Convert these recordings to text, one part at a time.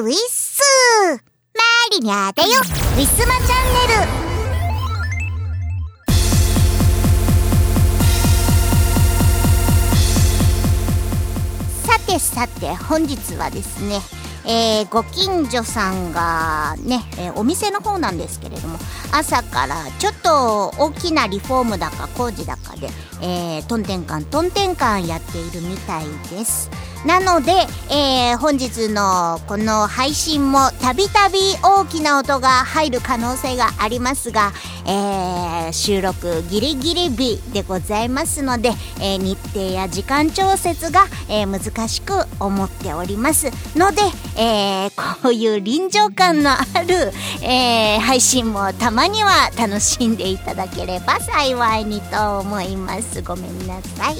ウィッスマリにあてよ。ウィスマチャンネル。さてさて本日はですねえー、ご近所さんがね、えー、お店の方なんですけれども朝からちょっと大きなリフォームだか工事だかで、えー、トンテンカントンテンカンやっているみたいです。なので、えー、本日のこの配信もたびたび大きな音が入る可能性がありますが、えー、収録ギリギリ日でございますので、えー、日程や時間調節が、え難しく思っておりますので、えこういう臨場感のある、え配信もたまには楽しんでいただければ幸いにと思います。ごめんなさい。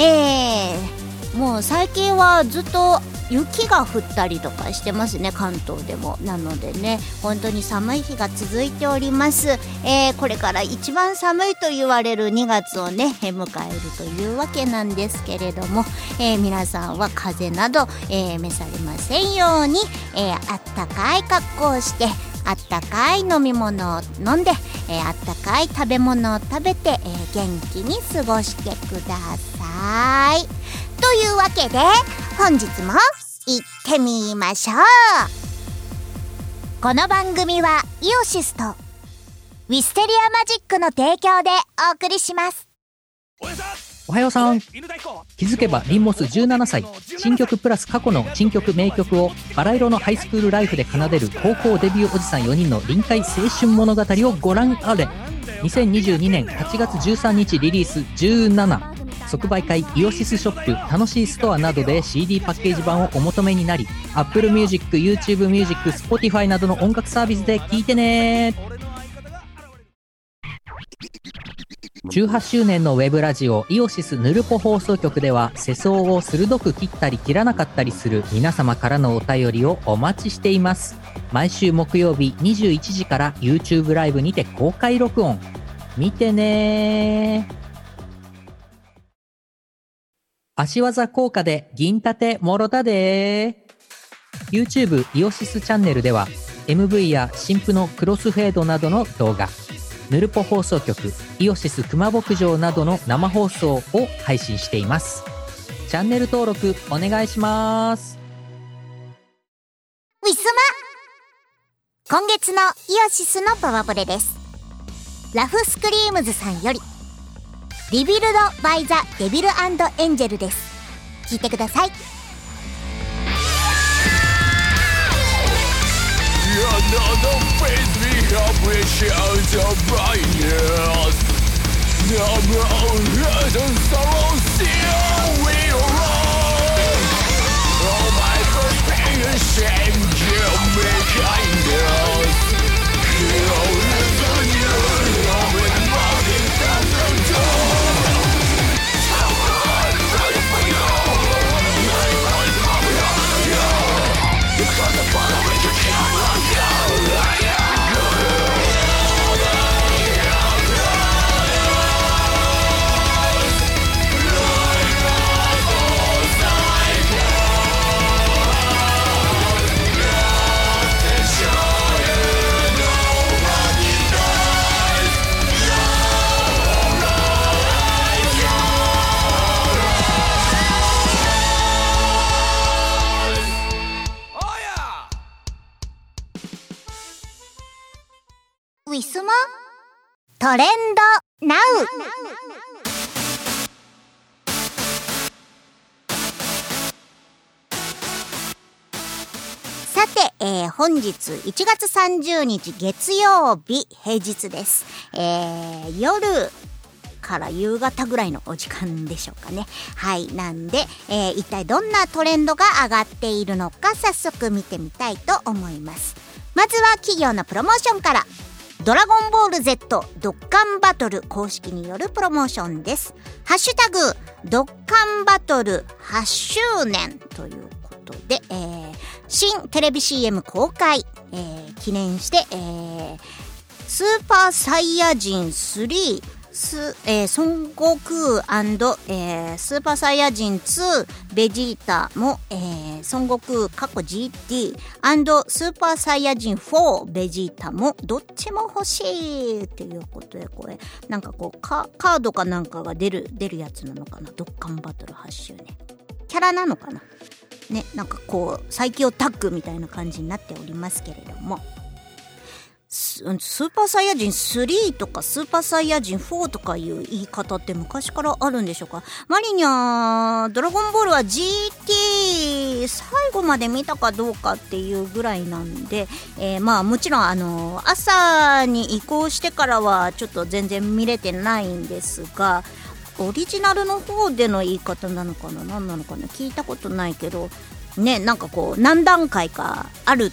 えーもう最近はずっと雪が降ったりとかしてますね関東でもなのでね本当に寒い日が続いております、えー、これから一番寒いと言われる2月をね迎えるというわけなんですけれども、えー、皆さんは風邪など、えー、召されませんように、えあったかい格好をしてあったかい飲み物を飲んで、え、あったかい食べ物を食べて、え、元気に過ごしてください。というわけで本日も行ってみましょう。この番組はイオシスとウィステリアマジックの提供でお送りします。おはようさん。気づけばリンモス17歳。新曲プラス過去の新曲名曲をバラ色のハイスクールライフで奏でる高校デビューおじさん4人の臨海青春物語をご覧あれ。2022年8月13日リリース17即売会イオシスショップ楽しいストアなどで CD パッケージ版をお求めになり Apple Music、YouTube Music、Spotify などの音楽サービスで聴いてね。18周年のウェブラジオイオシスヌルポ放送局では世相を鋭く切ったり切らなかったりする皆様からのお便りをお待ちしています。毎週木曜日21時から YouTube ライブにて公開録音。見てね足技効果で銀盾もろたで。YouTube イオシスチャンネルでは MV や新婦のクロスフェードなどの動画ヌルポ放送局イオシス熊牧場などの生放送を配信しています。チャンネル登録お願いします。ウィスマ。今月のイオシスのパワープレイです。ラフスクリームズさんより Rebuild by the Devil Angel です。聞いてください。日1月30日月曜日平日です。えー、夜から夕方ぐらいのお時間でしょうかね。はい。なんで、えー、一体どんなトレンドが上がっているのか早速見てみたいと思います。まずは企業のプロモーションから。ドラゴンボール Z ドッカンバトル公式によるプロモーションです。ハッシュタグドッカンバトル8周年ということで、えー、新テレビ CM 公開、えー、記念して、えー、スーパーサイヤ人3ス、えー、孫悟空、えー、スーパーサイヤ人2ベジータも、えー、ー、孫悟空過去 GT& スーパーサイヤ人4ベジータもどっちも欲しいっていうことでこれなんかこうカードかなんかが出る出るやつなのかな？ドッカンバトル8周年キャラなのかな？ねなんかこう最強タッグみたいな感じになっておりますけれども。スーパーサイヤ人3とかスーパーサイヤ人4とかいう言い方って昔からあるんでしょうか？マリニャドラゴンボールは GT 最後まで見たかどうかっていうぐらいなんで、えー、まあもちろんあの朝に移行してからはちょっと全然見れてないんですがオリジナルの方での言い方なのかな？何なのかな？聞いたことないけどねなんかこう何段階かある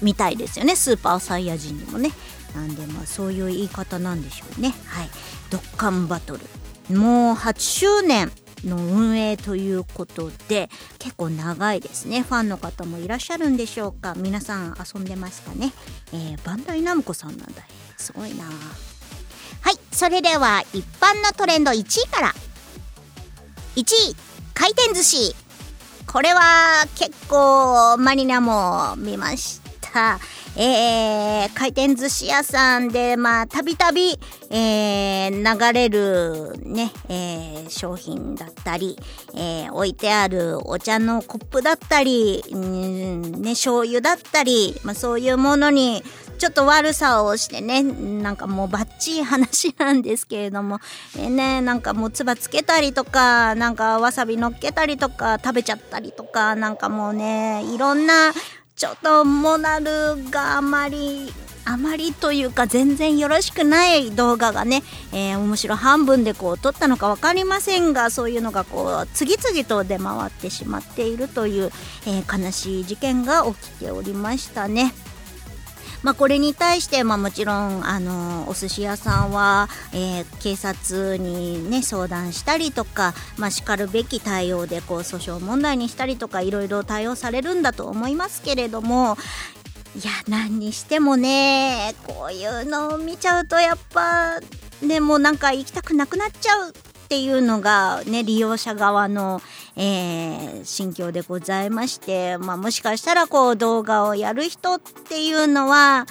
みたいですよね。スーパーサイヤ人にもね。なんでまあそういう言い方なんでしょうね。はい。ドッカンバトル。もう8周年の運営ということで結構長いですね。ファンの方もいらっしゃるんでしょうか？皆さん遊んでますかね、えー、バンダイナムコさんなんだ。すごいな。はいそれでは一般のトレンド1位から。1位回転寿司。これは結構マリナも見ましさ、えー、回転寿司屋さんで、まあ、たびたび、えー、流れるね、えー、商品だったり、えー、置いてあるお茶のコップだったり、うん、ね、醤油だったり、まあ、そういうものに、ちょっと悪さをしてね、なんかもうバッチリ話なんですけれども、えー、ね、なんかもう唾つけたりとか、なんかわさび乗っけたりとか、食べちゃったりとか、なんかもうね、いろんなちょっとモナルがあまりあまりというか全然よろしくない動画がね、えー、面白半分でこう撮ったのか分かりませんがそういうのがこう次々と出回ってしまっているという、えー、悲しい事件が起きておりましたね。まあ、これに対して、まあ、もちろんあのお寿司屋さんは、えー、警察に、ね、相談したりとか、まあ、しかるべき対応でこう訴訟問題にしたりとかいろいろ対応されるんだと思いますけれどもいや何にしてもねこういうのを見ちゃうとやっぱでもなんか行きたくなくなっちゃうっていうのがね利用者側の、えー、心境でございまして、まあ、もしかしたらこう動画をやる人っていうのは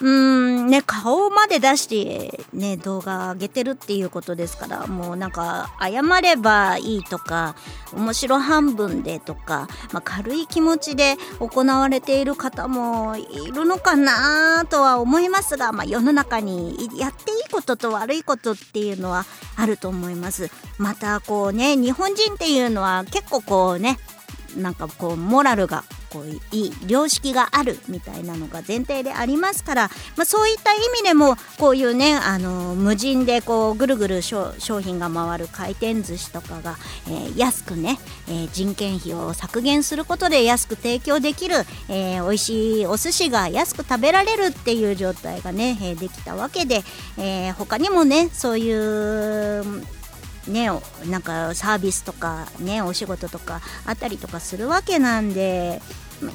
うーんね顔まで出してね動画上げてるっていうことですからもうなんか謝ればいいとか面白半分でとか、まあ、軽い気持ちで行われている方もいるのかなとは思いますが、まあ、世の中にやっていいことと悪いことっていうのはあると思います。またこうね日本人っていうのは結構こうねなんかこうモラルがこういい良識があるみたいなのが前提でありますから、まあ、そういった意味でもこういうねあの無人でこうぐるぐる商品が回る回転寿司とかが、えー、安くね、えー、人件費を削減することで安く提供できる、えー、美味しいお寿司が安く食べられるっていう状態がね、えー、できたわけで、えー、他にもねそういうねなんかサービスとかねお仕事とかあったりとかするわけなんで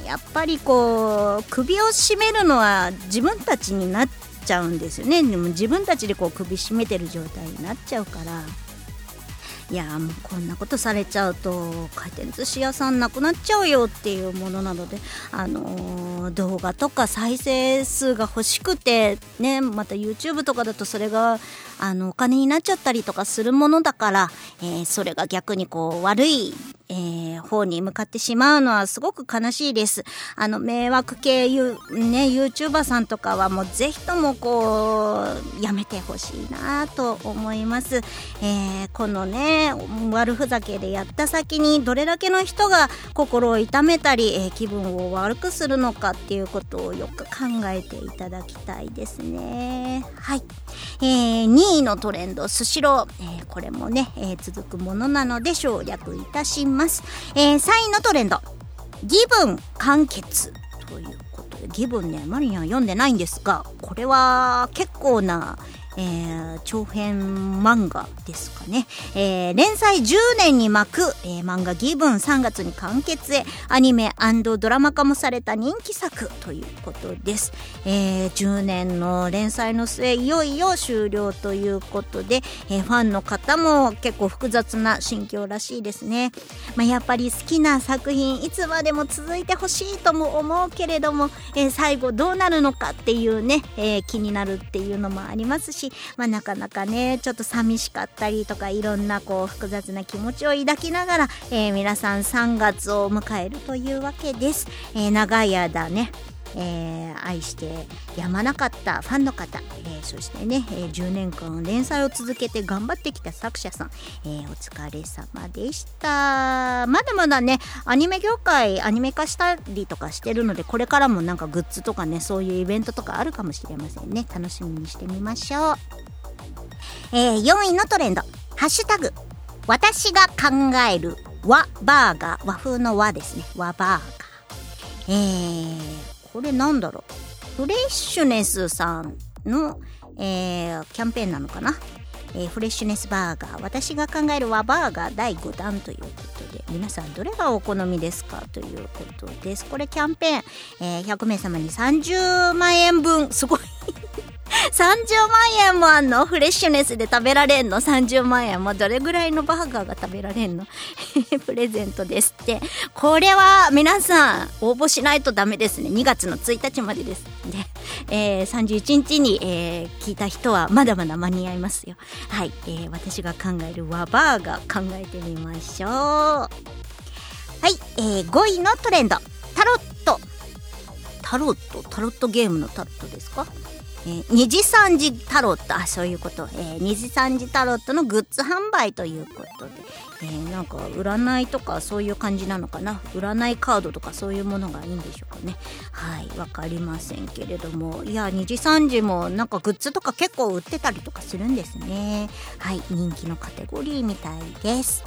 やっぱりこう首を絞めるのは自分たちになっちゃうんですよね。でも自分たちでこう首絞めてる状態になっちゃうから。いやもうこんなことされちゃうと回転寿司屋さんなくなっちゃうよっていうものなので、あのー、動画とか再生数が欲しくて、ね、また YouTube とかだとそれがあのお金になっちゃったりとかするものだから、えー、それが逆にこう悪いえー、方に向かってしまうのはすごく悲しいです。あの、迷惑系ユ,、ね、YouTuber さんとかはもうぜひともこう、やめてほしいなと思います。えー、このね、悪ふざけでやった先にどれだけの人が心を痛めたり、えー、気分を悪くするのかっていうことをよく考えていただきたいですね。はい。えー、2位のトレンド、スシロー。えー、これもね、えー、続くものなので省略いたします。ます。えー、3位のトレンド。ギブン完結ということで、ギブンね、マリニャン読んでないんですが、これは結構な、えー、長編漫画ですかね、えー、連載10年に巻く、えー、漫画ギブン3月に完結へアニメドラマ化もされた人気作ということです、えー、10年の連載の末いよいよ終了ということで、えー、ファンの方も結構複雑な心境らしいですね、まあ、やっぱり好きな作品いつまでも続いてほしいとも思うけれども、えー、最後どうなるのかっていうね、えー、気になるっていうのもありますし、まあ、なかなかねちょっと寂しかったりとかいろんなこう複雑な気持ちを抱きながら、えー、皆さん3月を迎えるというわけです。えー、長い間ねえー、愛してやまなかったファンの方、えー、そしてね、えー、10年間連載を続けて頑張ってきた作者さん、えお疲れ様でした。まだまだねアニメ業界アニメ化したりとかしてるのでこれからもなんかグッズとかねそういうイベントとかあるかもしれませんね。楽しみにしてみましょう、え4位のトレンド。ハッシュタグ。私が考える和バーガー。和風の和ですね。和バーガー。えー、これなんだろう？フレッシュネスさんの、えー、キャンペーンなのかな、えー、フレッシュネスバーガー。私が考える和バーガー第5弾ということで皆さんどれがお好みですか？ということです。これキャンペーン、えー、100名様に30万円分。すごい。30万円もあんの？フレッシュネスで食べられんの ?30 万円もどれぐらいのバーガーが食べられんの？プレゼントですって。これは皆さん応募しないとダメですね。2月の1日までです。で、えー、31日に、えー、聞いた人はまだまだ間に合いますよ。はい、えー、私が考える和バーガー考えてみましょう。はい、えー、5位のトレンド。タロット。タロット？タロットゲームのタロットですか？えー、二次三次タロット。あそういうこと、えー、二次三次タロットのグッズ販売ということで、えー、なんか占いとかそういう感じなのかな？占いカードとかそういうものがいいんでしょうかね？はい分かりませんけれどもいや二次三次もなんかグッズとか結構売ってたりとかするんですねはい人気のカテゴリーみたいです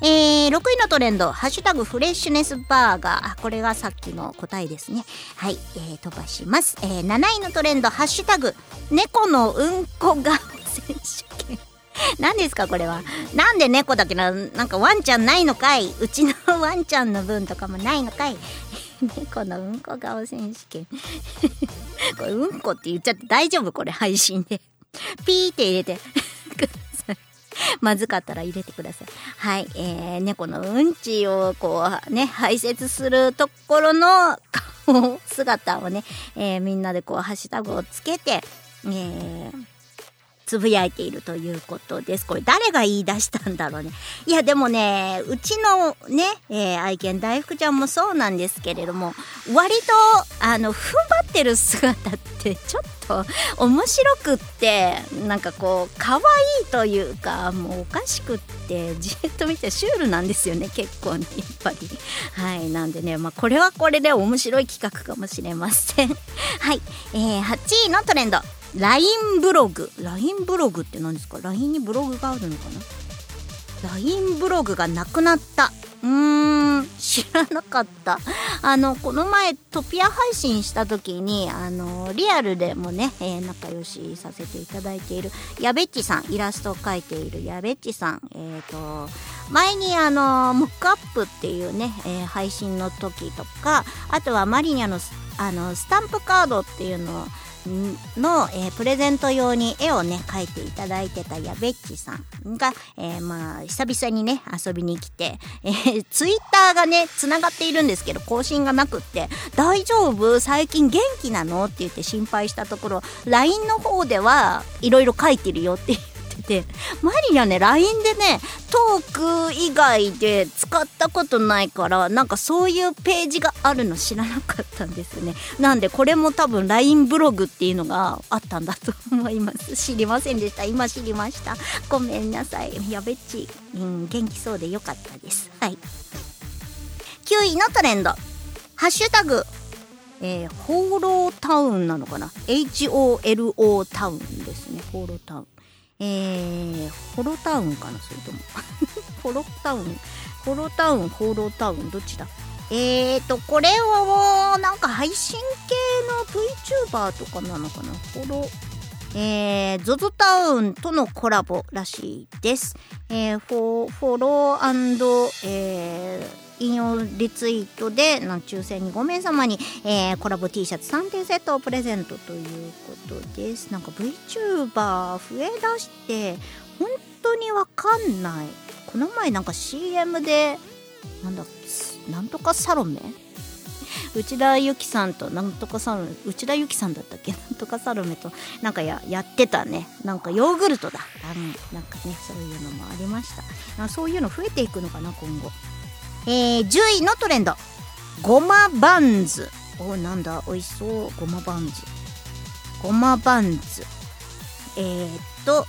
えー、6位のトレンド、ハッシュタグフレッシュネスバーガー。これがさっきの答えですね。はい、えー、飛ばします。えー、7位のトレンド、ハッシュタグ、猫のうんこ顔選手権。何ですかこれは？なんで猫だけな、なんかワンちゃんないのかい？うちのワンちゃんの分とかもないのかい？猫のうんこ顔選手権 これうんこって言っちゃって大丈夫？これ配信で。ピーって入れてくださいまずかったら入れてください。はい。えー、猫のうんちをこうね、排泄するところの顔、姿をね、えー、みんなでこうハッシュタグをつけて、えー、つぶやいているということです。これ誰が言い出したんだろうね。いやでもね、うちのね、えー、愛犬大福ちゃんもそうなんですけれども、割と、あの、踏ん張ってる姿ってちょっと面白くって、なんかこう、可愛いというか、もうおかしくって、じっと見てシュールなんですよね、結構ね、やっぱり。はい、なんでね、まあこれはこれで面白い企画かもしれません。はい、えー、8位のトレンド。LINE ブログ。LINE ブログって何ですか？LINE にブログがあるのかな？LINE ブログがなくなった。うーん。知らなかった。あのこの前トピア配信した時にあのリアルでもね、えー、仲良しさせていただいているやべっちさんイラストを描いているやべっちさん。えっ、ー、と前にあのモックアップっていうね、えー、配信の時とかあとはマリニャのあのスタンプカードっていうのをの、えー、プレゼント用に絵をね描いていただいてたやべっちさんが、えー、まあ久々にね遊びに来て、えー、ツイッターがね繋がっているんですけど更新がなくって「大丈夫？最近元気なの?」って言って心配したところ LINE の方ではいろいろ書いてるよっててマリアね LINE でねトーク以外で使ったことないからなんかそういうページがあるの知らなかったんですね。なんでこれも多分 LINE ブログっていうのがあったんだと思います。知りませんでした。今知りました。ごめんなさい。やべっち、うん、元気そうでよかったです。はい。9位のトレンド。ハッシュタグ。えー、ホーロータウンなのかな ?HOLO タウンですね。ホーロータウン。えー、ホロタウンかなそれとも。ホロタウン。ホロタウンホロタウンどっちだ？えーとこれはなんか配信系の VTuber とかなのかな？ホロえー、ZOZO タウンとのコラボらしいです。えー、フォフォローえー引用リツイートでなん抽選に5名様に、えー、コラボ T シャツ3点セットをプレゼントということです。なんか VTuber 増えだして本当にわかんない。この前なんか CM でなんだなんとかサロメ？内田有紀さんとなんとかサロメ内田有紀さんだったっけ？なんとかサロメとなんかややってたね。なんかヨーグルトだ。あのなんかねそういうのもありました。そういうの増えていくのかな今後。えー、10位のトレンド。ごまバンズ。おなんだ？美味しそう。ごまバンズ。ごまバンズ。えー、っと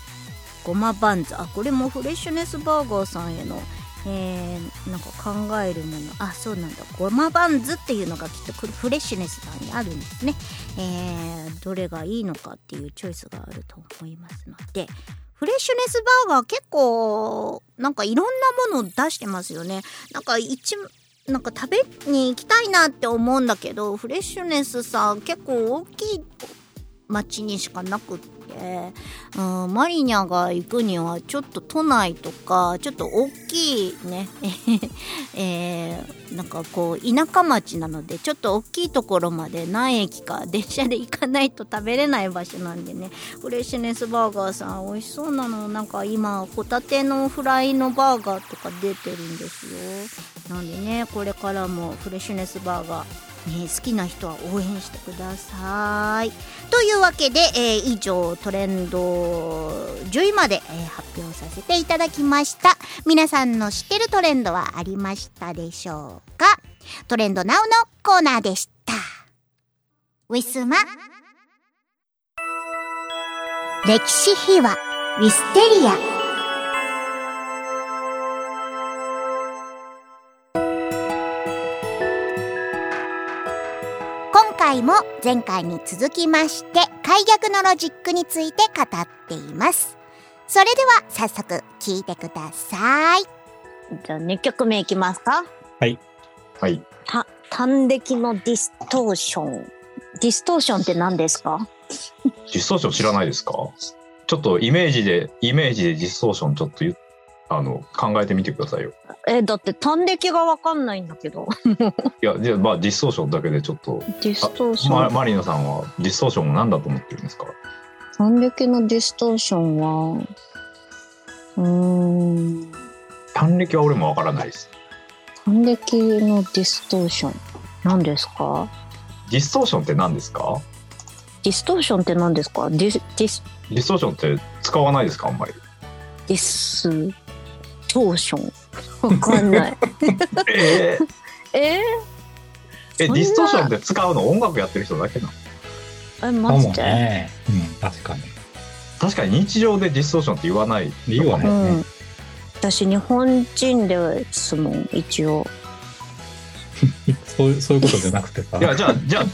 ごまバンズ。あこれもフレッシュネスバーガーさんへのえー、なんか考えるもの。あそうなんだ。ごまバンズっていうのがきっとフレッシュネスさんにあるんですね、えー、どれがいいのかっていうチョイスがあると思いますのでフレッシュネスバーガー結構なんかいろんなもの出してますよね。なんか一なんか食べに行きたいなって思うんだけどフレッシュネスさ結構大きい町にしかなくって、うん、マリニャが行くにはちょっと都内とかちょっと大きいね、えー、なんかこう田舎町なのでちょっと大きいところまで何駅か電車で行かないと食べれない場所なんでね。フレッシュネスバーガーさん美味しそうなの。なんか今ホタテのフライのバーガーとか出てるんですよ。なんでねこれからもフレッシュネスバーガーね、好きな人は応援してください。というわけで、えー、以上トレンド10位まで、えー、発表させていただきました。皆さんの知ってるトレンドはありましたでしょうか？トレンドナウのコーナーでした。ウィスマ？歴史秘話ウィステリア回も前回に続きまして諧謔のロジックについて語っています。それでは早速聞いてください。じゃあ2曲目いきますか。はい。はい。た耽溺のディストーション。ディストーションって何ですか？ディストーション知らないですか？ちょっとイメージでイメージでディストーションちょっとあの考えてみてくださいよ。えだって耽溺が分かんないんだけど。いやじゃあまあディストーションだけでちょっとディストーションママリノさんはディストーションを何だと思ってるんですか？耽溺のディストーションはうん。耽溺は俺もわからないです。耽溺のディストーション何ですか？ディストーションって何ですか？ディストーションって何ですか？ディスディスディストーションって使わないですかあんまり？ディストーションわかんない。えー、えー、えディストーションって使うの音楽やってる人だけなの？えマジで、ね、うん確かに。確かに日常でディストーションって言わない。言わない、ね、うん、私日本人ですもん一応 そうそういうことじゃなくてさ。いやじゃあじゃあ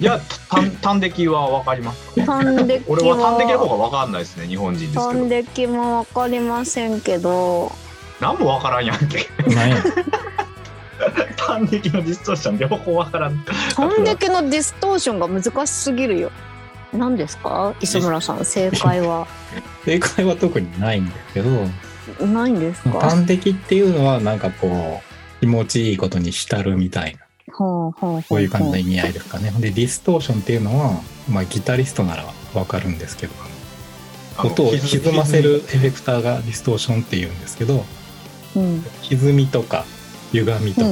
じゃあ耽溺はわかりますか？耽溺俺は耽溺の方がわかんないですね日本人ですけど。耽溺もわかりませんけど。何もわからんやんけ。耽溺のディストーション両方わからん。耽溺のディストーションが難しすぎるよ。何ですか？磯村さん正解は。正解は特にないんだけど。ないんですか？端的っていうのはなんかこう気持ちいいことに浸るみたいな。こういう感じの意味合いですかね。でディストーションっていうのは、まあ、ギタリストならわかるんですけど。音を歪ませるエフェクターがディストーションっていうんですけど、うん、歪みとか歪みとか、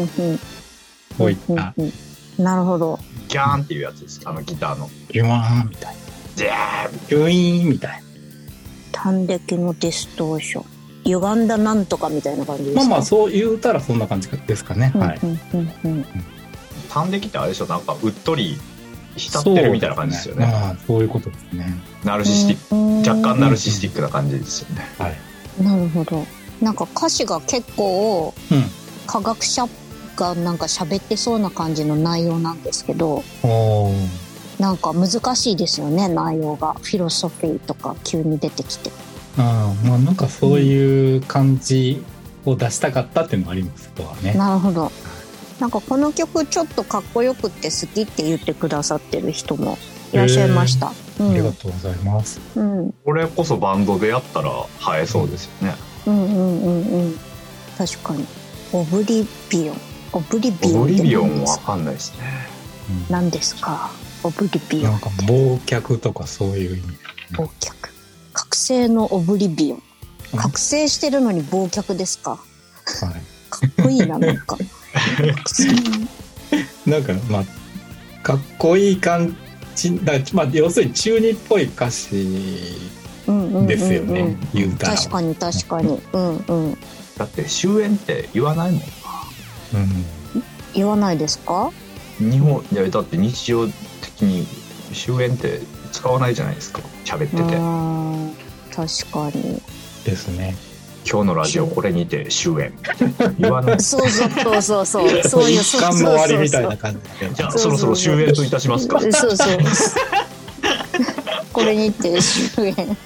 こういった、うん。うん、なるほど。ギャーンっていうやつです。あのギターの。ギュワーンみたいな。ジャーンギュイーンみたいな。端的のディストーション歪んだなんとかみたいな感じですか？まあまあそう言うたらそんな感じですかね、はい。端的ってあれでしょなんかうっとり浸ってるみたいな感じですよね、ね、ああそういうことですね。ナルシスティック若干ナルシスティックな感じですよね、はい。なるほど。なんか歌詞が結構、うん、科学者がなんか喋ってそうな感じの内容なんですけどなんか難しいですよね内容が。フィロソフィーとか急に出てきてあまあなんかそういう感じを出したかったっていうのもありますとはね。なるほど。なんかこの曲ちょっとかっこよくって好きって言ってくださってる人もいらっしゃいました。うん、ありがとうございます。うん。これこそバンドでやったら映えそうですよね。うんうんうんうん。確かに。 Oblivion。Oblivion。Oblivionわかんないですね。何ですか？ Oblivion。なんか忘却とかそういう意味。忘却。覚醒のオブリビオン。覚醒してるのに忘却ですか？はい。かっこいいななんか。なんかまあかっこいい感じだまあ要するに中二っぽい歌詞ですよね、言うたら確かに確かにうんうんだって終焉って言わないもんな、うん、言わないですか？日本いやだって日常的に終焉って使わないじゃないですか。喋ってて。確かに。ですね。今日のラジオこれにて終焉。言わない。そうそうそうそうそう。いう時間も終わりみたいな感じじゃあそろそろ終焉といたしますか。そうそうこれにて終焉。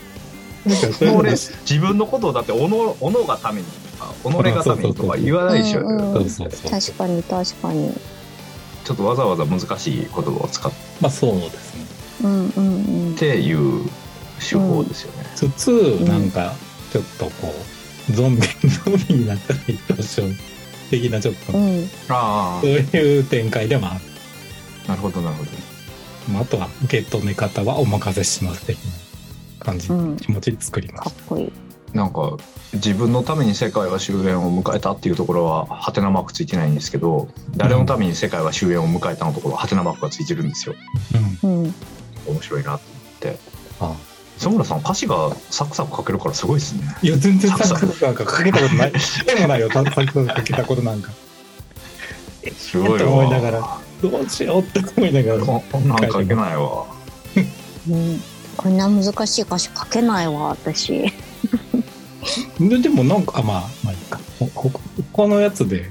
もうね自分のことをだっておのおのがためにとか己がためにとか言わないでしょ。確かに確かに。ちょっとわざわざ難しい言葉を使って。まあそうですねっていう手法ですよね、うん、つつなんかちょっとこうゾンビゾンビになったら一等賞的なちょっと、うん、あそういう展開でもある。なるほどなるほど、まあ、あとは受け止め方はお任せします的な感じ、うん、気持ち作ります。かっこいい。なんか自分のために世界は終焉を迎えたっていうところはハテナマークついてないんですけど誰のために世界は終焉を迎えたのところはハテナマークがついてるんですよ、うん、面白いなと思って。あ。あ磯村さん歌詞がサクサク書けるからすごいですね。いや全然サクサクなんか書けたことない。でもないよ。サクサク書けたことなんか。すごいと思いながら。どうしようって思いながら。こんなん書けないわ、うん、こんな難しい歌詞書けないわ私。ででもなんかあまあまあいいか。他のやつで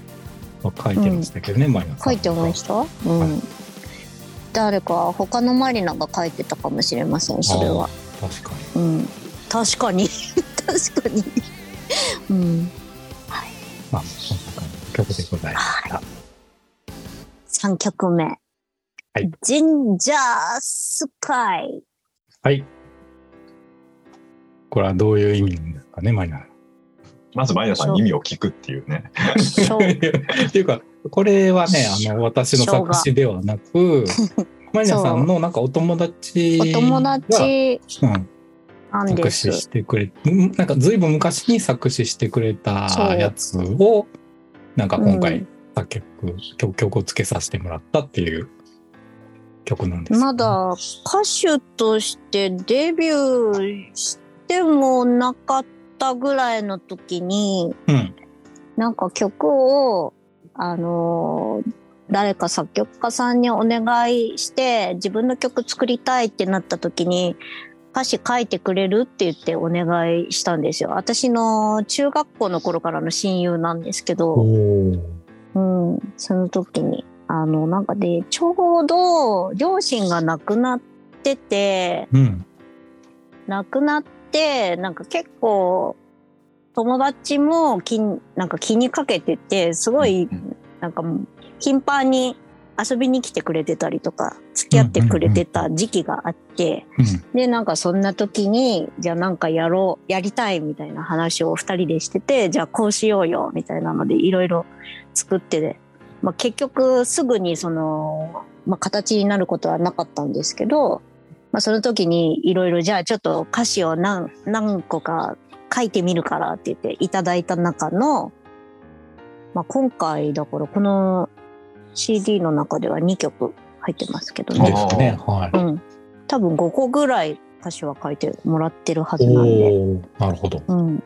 書いてましたけどね、うん、マリナさん。書いてました？うん、はい、誰か他のマリナが書いてたかもしれませんそれは確かに。うん。確かに。確かに。うん。はい。まあ、そんな感じの曲でございました。三、曲目。はい。ジンジャースカイ。はい。これはどういう意味なんですかね、マイナまずマイナさんに意味を聞くっていうね。っていうか、これはね、あの、私の作詞ではなく、マリナさんのなんかお友達お友達、うん、作詞してくれなんかずいぶん昔に作詞してくれたやつをなんか今回作曲、うん、曲をつけさせてもらったっていう曲なんです、ね、まだ歌手としてデビューしてもなかったぐらいの時に、うん、なんか曲をあのー誰か作曲家さんにお願いして自分の曲作りたいってなった時に歌詞書いてくれるって言ってお願いしたんですよ。私の中学校の頃からの親友なんですけど、うん、その時に、あの、なんかで、ちょうど両親が亡くなってて、うん、亡くなって、なんか結構、友達も気なんか気にかけてて、すごい、なんか頻繁に遊びに来てくれてたりとか、付き合ってくれてた時期があって、で、なんかそんな時に、じゃあなんかやろう、やりたいみたいな話を二人でしてて、じゃあこうしようよ、みたいなのでいろいろ作ってで、まあ、結局すぐにその、まあ、形になることはなかったんですけど、まあ、その時にいろいろじゃあちょっと歌詞を何何個か書いてみるからって言っていただいた中の、まあ、今回だからこの CD の中では2曲入ってますけどね。ですね。はい。うん。多分5個ぐらい歌詞は書いてもらってるはずなんで。なるほど。うん。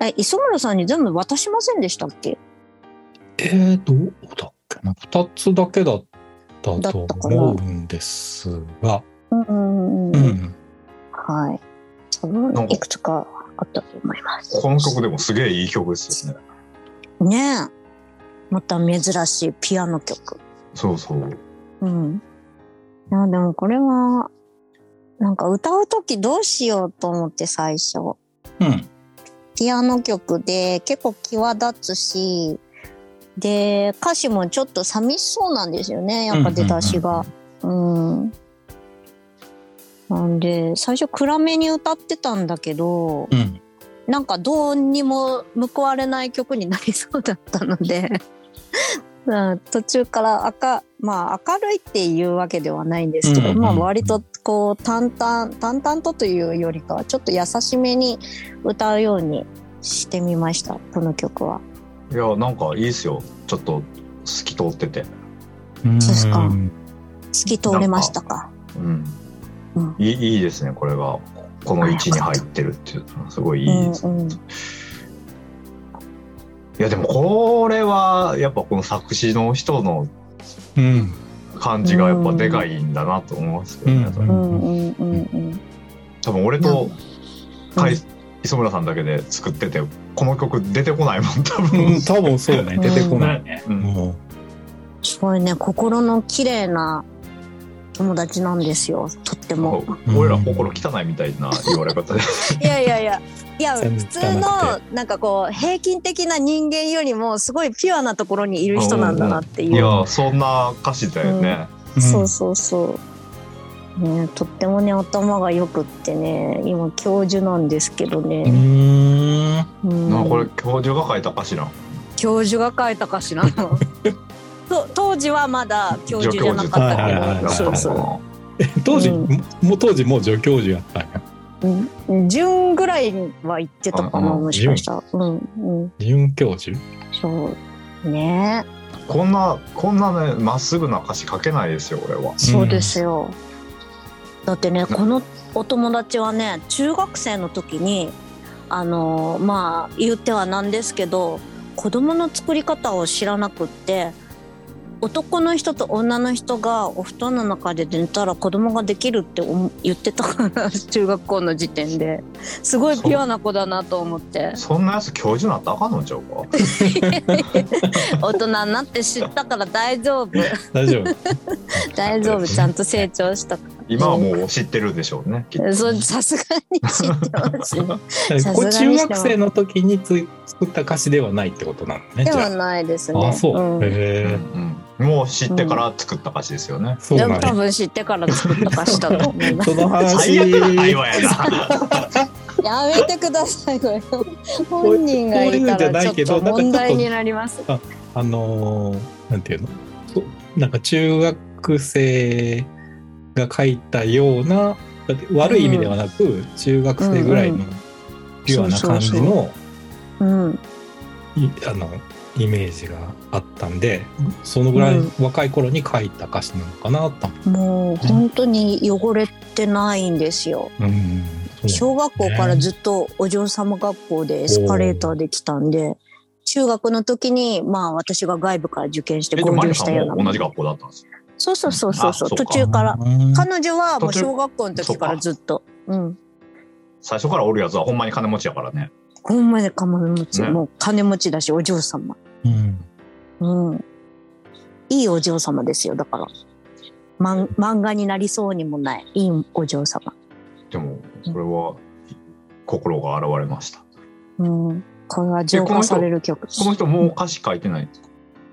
え、磯村さんに全部渡しませんでしたっけ？えー、どうだっけな。2つだけだったと思うんですが。うんうんうん。うん。はい。多分いくつかあったと思います。この曲でもすげえいい曲ですよね。ねえ。また珍しいピアノ曲。そうそう。うん。いや、でもこれは、なんか歌う時どうしようと思って最初。うん。ピアノ曲で結構際立つし、で、歌詞もちょっと寂しそうなんですよね。やっぱ出だしが。うん。なんで最初暗めに歌ってたんだけど、うん。なんかどうにも報われない曲になりそうだったので うん途中から明,、まあ、明るいっていうわけではないんですけど、うんうんまあ、割とこう淡々淡々とというよりかはちょっと優しめに歌うようにしてみましたこの曲は。いやなんかいいですよちょっと透き通っててそうっすかうん透き通れましたか。うん、うんいいいいですねこれがこの位置に入ってるっていう。のはすごいいいです、うんうん。いやでもこれはやっぱこの作詞の人のうん。感じがやっぱでかいんだなと思うんですけどね、うん。うんうんうんうん。多分俺と磯村さんだけで作っててこの曲出てこないもん多分、うん、多分そうね。出てこないね。うん。もすごいね心の綺麗な友達なんですよとっても。うん俺ら心汚いみたいな 言われ方でいやいやいや。いや普通のなんかこう平均的な人間よりもすごいピュアなところにいる人なんだなっていう。いやそんな歌詞だよね、う。そうそうそう。ね、とってもね頭がよくってね。今教授なんですけどうね、ん。うん。これ教授が書いた歌詞な教授が書いたかしらと当時はまだ教授じゃなかったはいはいはいそうそう 当時、うん。もう当時もう助教授やったんや。うん。順ぐらいは言ってたかなもしかしたら。うんうん。准教授？そうね。こんなこんなねまっすぐな歌詞書けないですよ俺は。そうですよ、だってねこのお友達はね中学生の時にあのまあ言ってはなんですけど子供の作り方を知らなくって男の人と女の人がお布団の中で寝たら子供ができるって思言ってたから中学校の時点で。すごいピュアな子だなと思って。そんなやつ教授なったかんのちゃうか？大人になって知ったから大丈夫。大丈夫。大丈夫。ちゃんと成長したか今はもう知ってるでしょうねきっとらそうさすがに知ってます 中学生の時につ作った歌詞ではないってことなのね。ではじゃないですね。あ。あ、そう。んへうえ。んうんもう知ってから作った歌詞ですよね、うなんや。も多分知ってから作った歌詞だと思います。その話。最悪な会話やな やめてくださいよ。本人がいたらちょっと問題になります。あのーなんていうの？なんか中学生が書いたようなだって悪い意味ではなく、中学生ぐらいのピュアな感じのうん、いあのイメージがあったんでそのぐらい若い頃に書いた歌詞なのかなと。思もう本当に汚れてないんですよ。う。うん。そう小学校からずっとお嬢様学校でエスカレーターで来たんで、中学の時にまあ私が外部から受験して合流したようなも同じ学校だったんですよそうそうそうそう。そう途中から。うん。彼女はもう小学校の時からずっと。うん。最初からおるやつはほんまに金持ちやからね。ほんまに金持ち、ね。もう金持ちだしお嬢様。うん。うん。いいお嬢様ですよ、だから。漫画になりそうにもない、いいお嬢様。でもそれは心が現れました。うん。これは浄化される曲。この人もう歌詞書いてない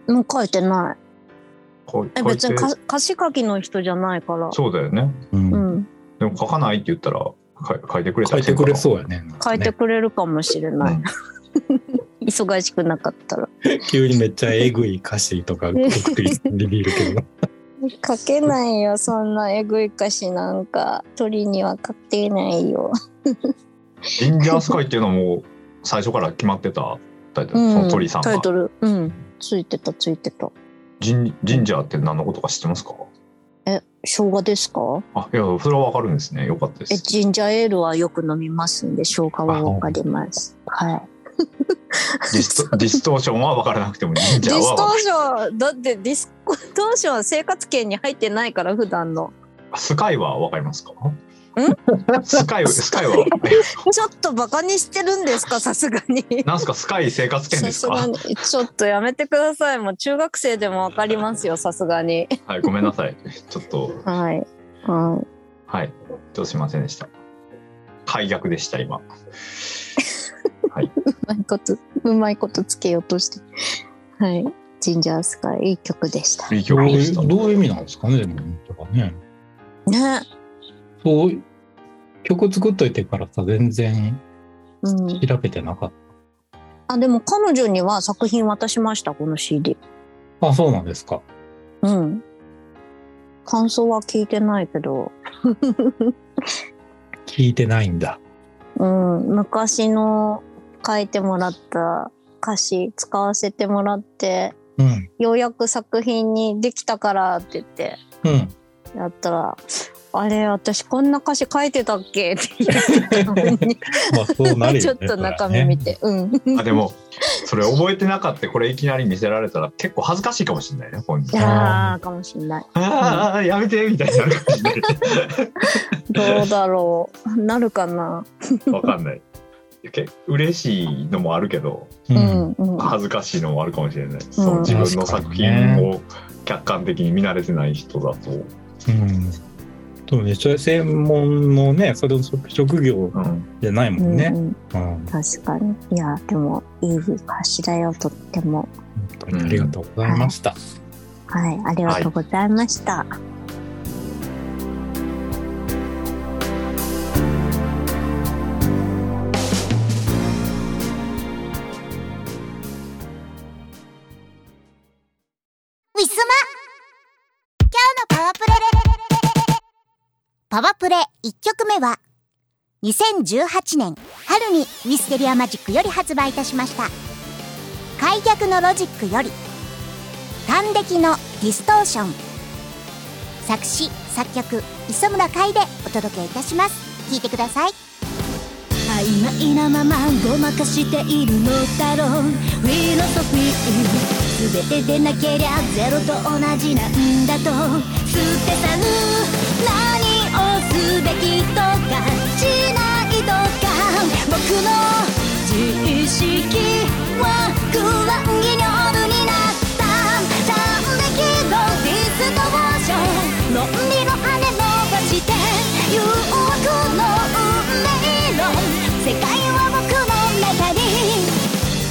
もう書いてない。え、別にか歌詞書きの人じゃないから。そうだよねうんうん。でも書かないって言ったら書い書いてくれた書いてくれうそうやね。書いてくれるかもしれない。うん 忙しくなかったら。急にめっちゃえぐい歌詞とか 送ってリビーるけど。書けないよ、そんなえぐい歌詞なんか。鳥には書けないよ。ジンジャースカイっていうのはもう最初から決まってたタイトル、うんその鳥さんがタイトル。うん。ついてた、ついてた。ジンジンジャーって何のことか知ってますか？え、生姜ですか？あいやそれはわかるんですね。よかったでえ、すジンジャーエールはよく飲みますんで、生姜はわかります。はい。ディスト ディストーションは分からなくてもジンジャーディストはーション、だってディストーションは生活圏に入ってないから、普段の。スカイは分かりますか？スカイスカイは？ちょっとバカにしてるんですか、さすがに。なんすか？スカイ生活圏さですか？ちょっとやめてください。もう中学生でもわかりますよ、さすがに。はいごめんなさいちょっとはい。ははいちょっとすいませんでした解逆でした今 はい、い。うまいこと、うまいことつけようとして。はい。ジンジャースカイ、いい曲でした。いいどうい曲でしたうどういう意味なんですかね、でも。とかね。ね。そう曲作っといてからさ、全然うん。調べてなかっあ、でも彼女には作品渡しました、この CD。た。あ、そうなんですか。うん。感想は聞いてないけど、聞いてないんだ。うん、昔の書いてもらった歌詞使わせてもらって、うん。ようやく作品にできたからって言って、うん。やったら、あれ、私こんな歌詞書いてたっけ？って言ってたのにまあ、そうなるよね。ちょっと中身見て。て、うん。あでもそれ覚えてなかったこれいきなり見せられたら結構恥ずかしいかもしれないね本い人やー、かもしんない。ああやめてみたいになるかもしれないどうだろう。なるかな？わかんないけ嬉しいのもあるけどう。うんん、うん。恥ずかしいのもあるかもしれない、その自分の作品を客観的に見慣れてない人だと、うん。そうね、それ専門のね、それの職業うん、じゃないもんね。確かに。いや、でも、いい歌詞だよ、とっても。本当にありがとうございました。はい、ありがとうございました。ウィプレ1曲目は2018年春にウィステリアマジックより発売いたしました。開脚のロジックより端的のディストーション。作詞作曲磯村海でお届けいたします。聴いてください。曖昧なままごまかしているのだろう。フィロソフィー全てでなけりゃゼロと同じなんだと。捨て去るべきとかしないとか僕の自意識は不安に夜になった3歴のディストーション論理の羽伸ばして誘惑の運命論世界は僕の中に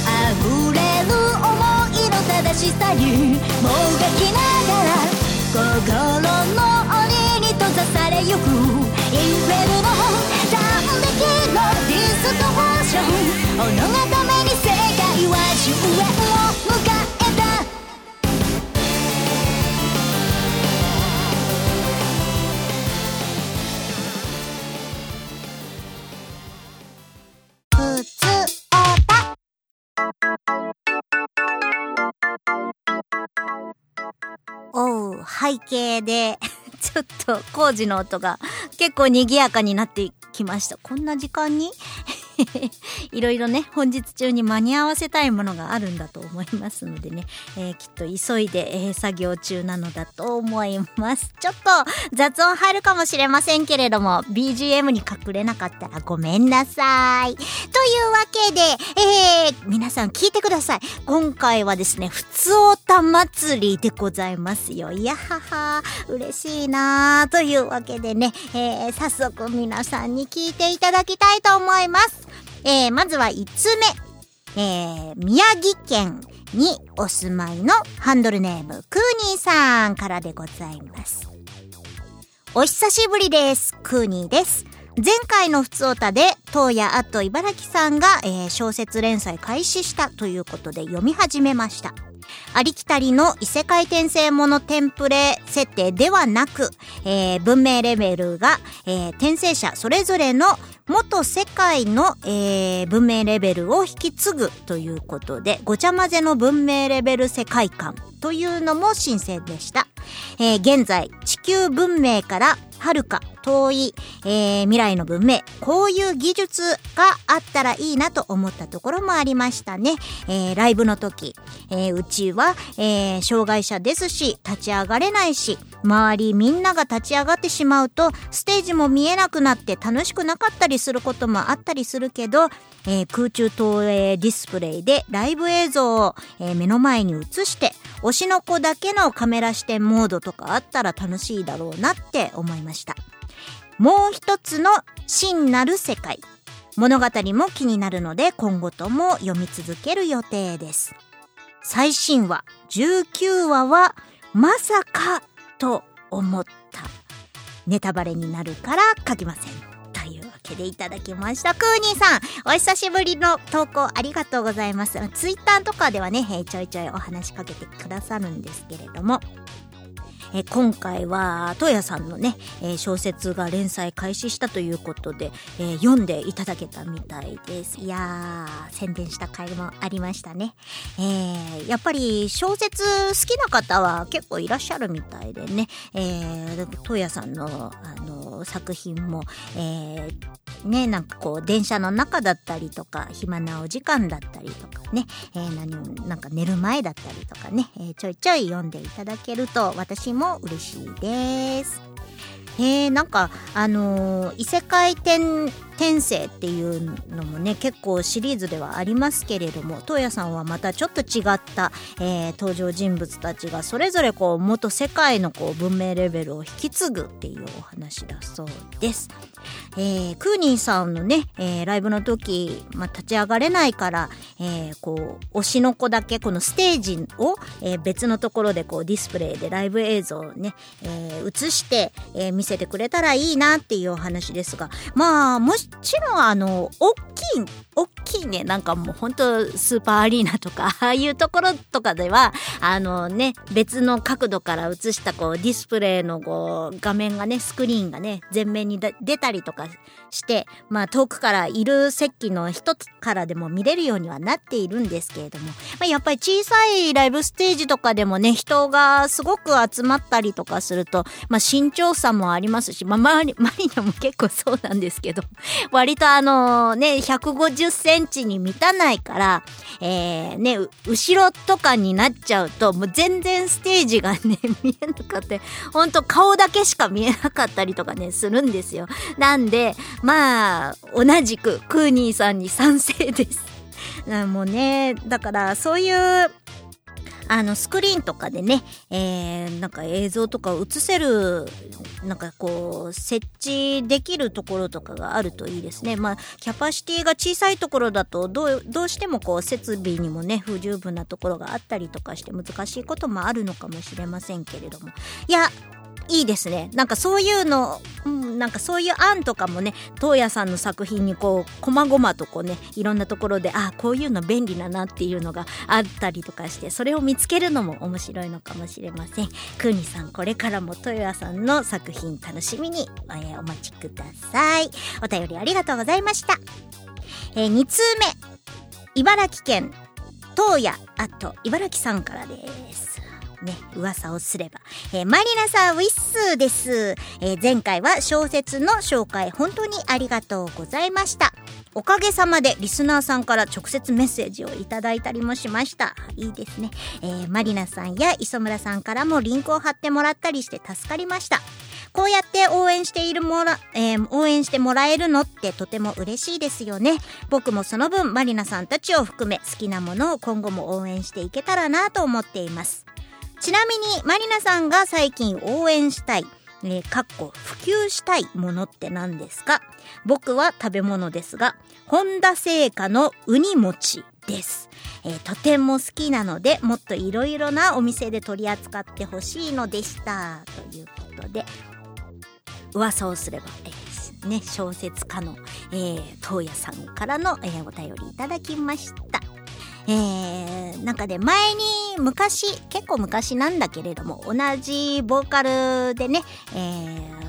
溢れる思いの正しさにもがきながら心の檻に閉ざされゆくインフェルノ3歴のディストーション己がた。めに世界は終焉を迎えた。ふつおた。おう背景でちょっと工事の音が結構賑やかになってきました。こんな時間に？いろいろね本日中に間に合わせたいものがあるんだと思いますのでね、えーきっと急いで、えー作業中なのだと思います。ちょっと雑音入るかもしれませんけれども BGM に隠れなかったらごめんなさい。というわけで、えー皆さん聞いてください。今回はですねふつおた祭りでございますよ。いやはは嬉しいなー。というわけでね、えー早速皆さんに聞いていただきたいと思います。えーまずは5つ目。えー宮城県にお住まいのハンドルネーム、クーニーさんからでございます。お久しぶりです。クーニーです。前回のふつおたで、東野あと茨城さんが、えー小説連載開始したということで読み始めました。ありきたりの異世界転生ものテンプレ設定ではなく、えー文明レベルが、えー転生者それぞれの元世界の、えー文明レベルを引き継ぐということで、ごちゃ混ぜの文明レベル世界観。というのも新鮮でした。えー現在、地球文明から遥か遠い、えー未来の文明、こういう技術があったらいいなと思ったところもありましたね。えーライブの時、えーうちは、え障害者ですし、立ち上がれないし、周りみんなが立ち上がってしまうと、ステージも見えなくなって楽しくなかったりすることもあったりするけど、え空中投影ディスプレイでライブ映像を、え目の前に映して、推しの子だけのカメラ視点モードとかあったら楽しいだろうなって思いました。もう一つの真なる世界。物語も気になるので今後とも読み続ける予定です。最新話19話はまさかと思った。ネタバレになるから書きません。けていただきました。クーニーさん、お久しぶりの投稿ありがとうございます。ツイッターとかではね、ちょいちょいお話しかけてくださるんですけれども、え今回はトヤさんのね、え小説が連載開始したということで、え読んでいただけたみたいです。いやー宣伝した回もありましたね、えー、やっぱり小説好きな方は結構いらっしゃるみたいでね、えー、トヤさんのあの作品も、えー、ねなんかこう電車の中だったりとか暇なお時間だったりとかね、えー、何なんか寝る前だったりとかね、え、ちょいちょい読んでいただけると私も嬉しいです。えー、なんかあのー、異世界転転生っていうのもね結構シリーズではありますけれども東野さんはまたちょっと違った、えー、登場人物たちがそれぞれこう元世界のこう文明レベルを引き継ぐっていうお話だそうです。えー、クーニーさんのね、えー、ライブの時、まあ、立ち上がれないから、え、こう推しの子だけこのステージを、え、別のところでこうディスプレイでライブ映像をね、え、映して、え、見せてくれたらいいなっていうお話ですがまあもしちろんあの大きい大きいねなんかもう本当スーパーアリーナとか ああいうところとかではあのね別の角度から映したこうディスプレイのこう画面がねスクリーンがね前面に出たりとかして、まあ、遠くからいる席の一つからでも見れるようにはなっているんですけれども、まあ、やっぱり小さいライブステージとかでもね人がすごく集まったりとかすると、まあ、身長差もありますし、まあ、マリマリナも結構そうなんですけど割とあのね150センチに満たないから、えー、ね後ろとかになっちゃうともう全然ステージがね 見えなかったほんと顔だけしか見えなかったりとかねするんですよ。なんで、まあ、同じくクーニーさんに賛成です。もうね、だからそういう、あの、スクリーンとかでね、えー、なんか映像とかを映せる、なんかこう、設置できるところとかがあるといいですね。まあ、キャパシティが小さいところだと、どう、どうしてもこう、設備にもね、不十分なところがあったりとかして難しいこともあるのかもしれませんけれども。いや、いいですね。なんかそういうの、うん、なんかそういう案とかもね、東野さんの作品にこう、こまごまとこうね、いろんなところで、あこういうの便利だなっていうのがあったりとかして、それを見つけるのも面白いのかもしれません。くにさん、これからも豊谷さんの作品楽しみに、えー、お待ちください。お便りありがとうございました。えー、2通目、茨城県、東野、あと、茨城さんからです。ね、噂をすれば。えー、マリナさん、ウィッスーです。えー、前回は小説の紹介、本当にありがとうございました。おかげさまでリスナーさんから直接メッセージをいただいたりもしました。いいですね。えー、マリナさんや磯村さんからもリンクを貼ってもらったりして助かりました。こうやって応援しているもら、えー、応援してもらえるのってとても嬉しいですよね。僕もその分、マリナさんたちを含め好きなものを今後も応援していけたらなと思っています。ちなみにマリナさんが最近応援したいえー、かっこ普及したいものって何ですか？僕は食べ物ですが、本田製菓のウニ餅です。えー、とても好きなので、もっといろいろなお店で取り扱ってほしいのでした。ということで、噂をすれば、えー、ね、小説家の、えー、東野さんからの、えー、お便りいただきました。えー、なんかね、前に昔、結構昔なんだけれども、同じボーカルでね、えー、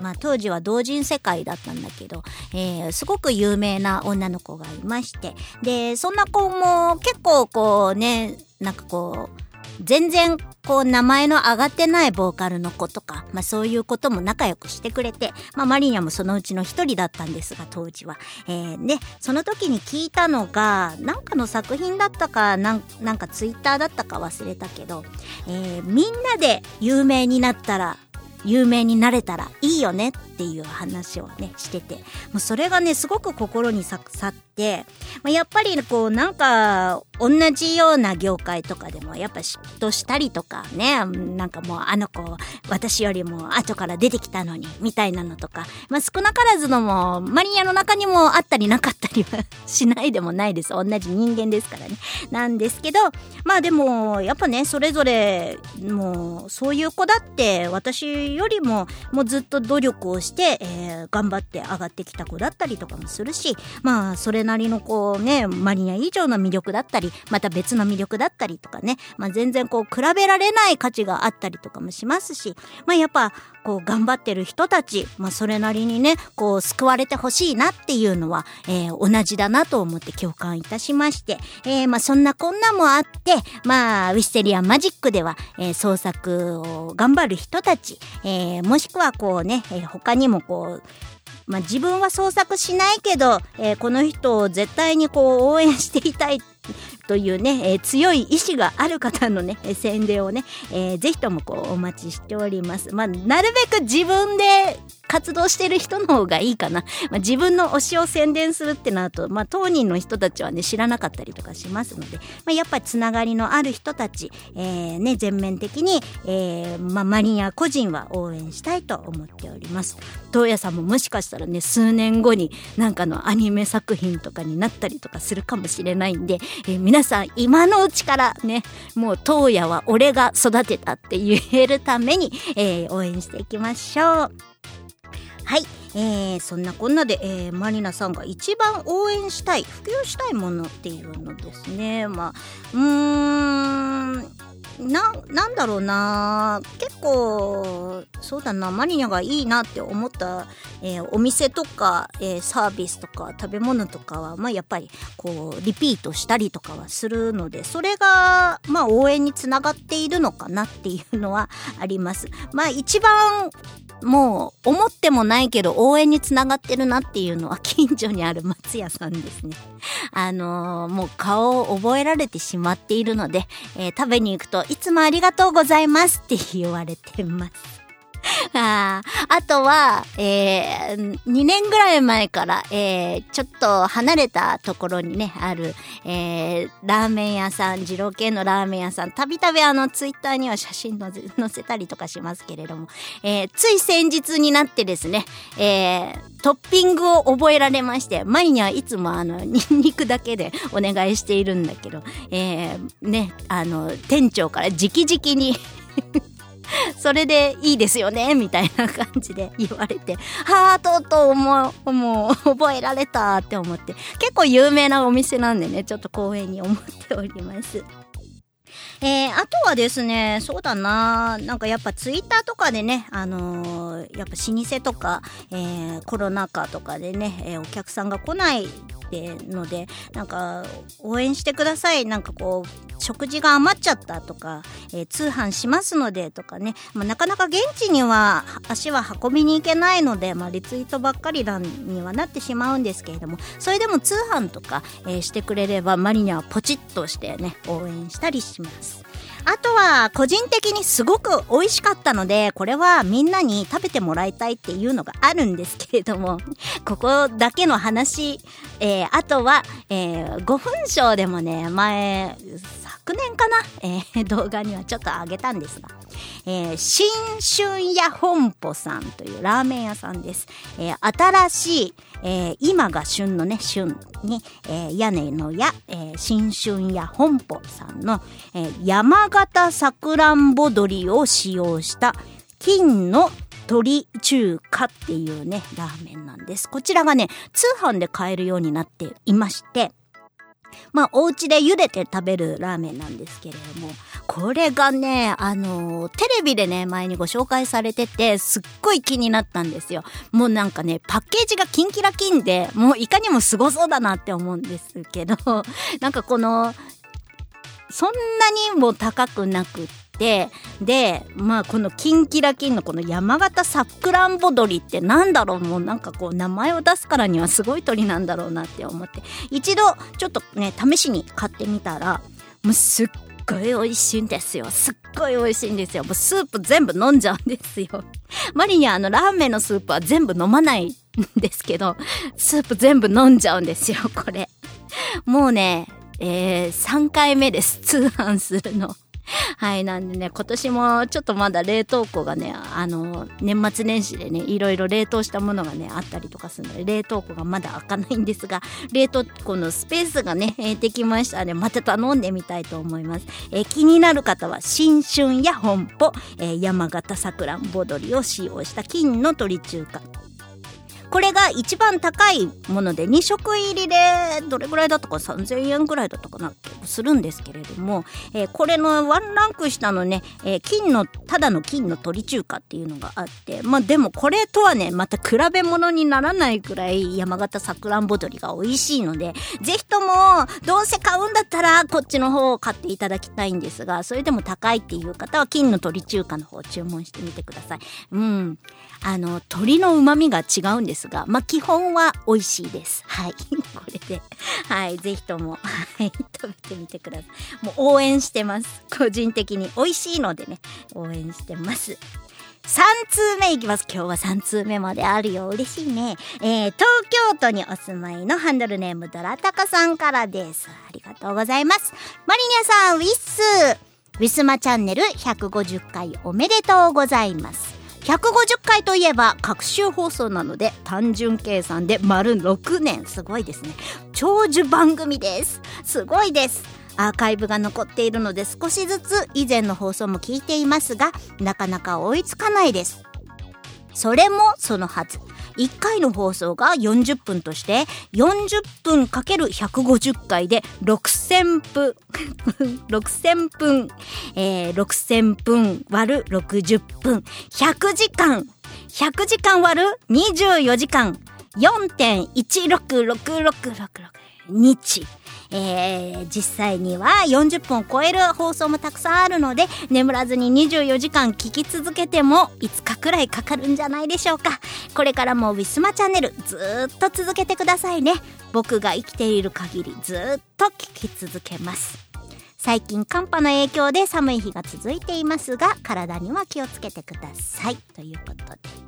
まあ、当時は同人世界だったんだけど、えー、すごく有名な女の子がいましてでそんな子も結構こうねなんかこう全然こう名前の上がってないボーカルの子とか、まあそういうことも仲良くしてくれて、まあマリニャもそのうちの一人だったんですが、当時は。えー、で、その時に聞いたのが、なんかの作品だったか、なんなんかツイッターだったか忘れたけど、えー、みんなで有名になったら有名になれたらいいよねっていう話をねしてて。もうそれがねすごく心に刺さって、まあ、やっぱりこうなんか同じような業界とかでもやっぱ嫉妬したりとかねなんかもうあの子私よりも後から出てきたのにみたいなのとか、まあ、少なからずのもマリアの中にもあったりなかったりはしないでもないです。同じ人間ですからね。なんですけどまあでもやっぱねそれぞれもうそういう子だって私よりももうずっと努力をして、えー、頑張って上がってきた子だったりとかもするしまあそれなりのこうねマニア以上の魅力だったりまた別の魅力だったりとかね、まあ、全然こう比べられない価値があったりとかもしますしまあやっぱこう頑張ってる人たち、まあ、それなりにねこう救われてほしいなっていうのは、えー、同じだなと思って共感いたしまして、えー、まあそんなこんなもあってまあウィステリアマジックでは、えー、創作を頑張る人たち、えー、もしくはこうね、え、他にもこうまあ、自分は創作しないけど、えー、この人を絶対にこう応援していたいっというね、えー、強い意志がある方のね、宣伝をね、えー、ぜひともこうお待ちしております。まあ、なるべく自分で活動してる人の方がいいかな。まあ、自分の推しを宣伝するってなると、まあ、当人の人たちはね、知らなかったりとかしますので、まあ、やっぱりつながりのある人たち、えー、ね、全面的に、えー、まあ、マリア個人は応援したいと思っております。東野さんももしかしたらね、数年後になんかのアニメ作品とかになったりとかするかもしれないんで、えー、皆さん今のうちからね、もう当夜は俺が育てたって言えるために、えー、応援していきましょう。はい、えー、そんなこんなで、えー、マリナさんが一番応援したい普及したいものっていうのですね。まあうーんな、なんだろうな。結構、そうだな、マリニャがいいなって思った、えー、お店とか、えー、サービスとか食べ物とかは、まあやっぱり、こう、リピートしたりとかはするので、それが、まあ応援につながっているのかなっていうのはあります。まあ一番もう思ってもないけど応援につながってるなっていうのは近所にある松屋さんですね。あのー、もう顔を覚えられてしまっているので、えー、食べに行くといつもありがとうございますって言われてます。ああとは、えー、2年ぐらい前から、えー、ちょっと離れたところにね、ある、えー、ラーメン屋さん、二郎系のラーメン屋さん、たびたびあの、ツイッターには写真 載せたりとかしますけれども、えー、つい先日になってですね、えー、トッピングを覚えられまして、前にはいつもあの、ニンニクだけでお願いしているんだけど、えー、ね、あの、店長から直々に それでいいですよねみたいな感じで言われて、はあ、とうとうもう、もう覚えられたって思って、結構有名なお店なんでね、ちょっと光栄に思っております。えー、あとはですね、そうだな、なんかやっぱツイッターとかでね、あのー、やっぱ老舗とか、えー、コロナ禍とかでね、えお客さんが来ないってのでなんか応援してください。なんかこう食事が余っちゃったとか、えー、通販しますのでとかね、まあ、なかなか現地には足は運びに行けないので、まあ、リツイートばっかりにはなってしまうんですけれどもそれでも通販とか、えー、してくれればマリニャはポチッとしてね応援したりします。あとは、個人的にすごく美味しかったので、これはみんなに食べてもらいたいっていうのがあるんですけれども、ここだけの話、えー、あとは、えー、5分賞でもね、前、昨年かな、えー、動画にはちょっと上げたんですが、えー、新春屋本舗さんというラーメン屋さんです。えー、新しい、えー、今が旬のね、旬に、えー、屋根の屋、えー、新春屋本舗さんの、えー、山形さくらんぼ鶏を使用した金の鶏中華っていうね、ラーメンなんです。こちらがね、通販で買えるようになっていまして、まあ、お家で茹でて食べるラーメンなんですけれども、これがね、あのテレビでね、前にご紹介されてて、すっごい気になったんですよ。もうなんかね、パッケージがキンキラキンで、もういかにもすごそうだなって思うんですけど、なんかこの、そんなにも高くなくって、で、まあこのキンキラキンのこの山形さくらんぼ鳥ってなんだろう？もうなんかこう名前を出すからにはすごい鳥なんだろうなって思って、一度ちょっとね、試しに買ってみたら、もうすっごい美味しいんですよ。すっごい美味しいんですよ。もうスープ全部飲んじゃうんですよ。マリにあのラーメンのスープは全部飲まないんですけど、スープ全部飲んじゃうんですよ、これ。もうね、えー、3回目です。通販するの。はい、なんでね、今年もちょっとまだ冷凍庫がね、あの、年末年始でね、いろいろ冷凍したものがね、あったりとかするので、冷凍庫がまだ開かないんですが、冷凍庫のスペースがね、え、できましたので、また頼んでみたいと思います。え、気になる方は、新春や本舗、え、山形さくらんぼ鶏を使用した金の鶏中華。これが一番高いもので2食入りでどれぐらいだったか3000円ぐらいだったかなするんですけれども、えー、これのワンランク下のね、えー、金のただの金の鶏中華っていうのがあってまあでもこれとはねまた比べ物にならないくらい山形さくらんぼ鶏が美味しいのでぜひともどうせ買うんだったらこっちの方を買っていただきたいんですがそれでも高いっていう方は金の鶏中華の方を注文してみてください。うんあの鶏の旨味が違うんですがまあ基本は美味しいですはい これではいぜひともはい食べてみてくださいもう応援してます個人的に美味しいのでね応援してます3通目いきます。今日は3通目まであるよ。嬉しいね。えー、東京都にお住まいのハンドルネームドラタカさんからです。ありがとうございます。マリニャさん、ウィッスウィスマチャンネル150回おめでとうございます。150回といえば各週放送なので単純計算で丸6年。すごいですね。長寿番組です。すごいです。アーカイブが残っているので少しずつ以前の放送も聞いていますがなかなか追いつかないです。それもそのはず。1回の放送が40分として40分 ×150 回で6000分 6000分、えー、6000分割る60分。100時間100時間割る24時間。4.16666日。えー、実際には40分を超える放送もたくさんあるので眠らずに24時間聞き続けても5日くらいかかるんじゃないでしょうか。これからもウィスマチャンネルずっと続けてくださいね。僕が生きている限りずっと聞き続けます。最近寒波の影響で寒い日が続いていますが体には気をつけてください。ということで。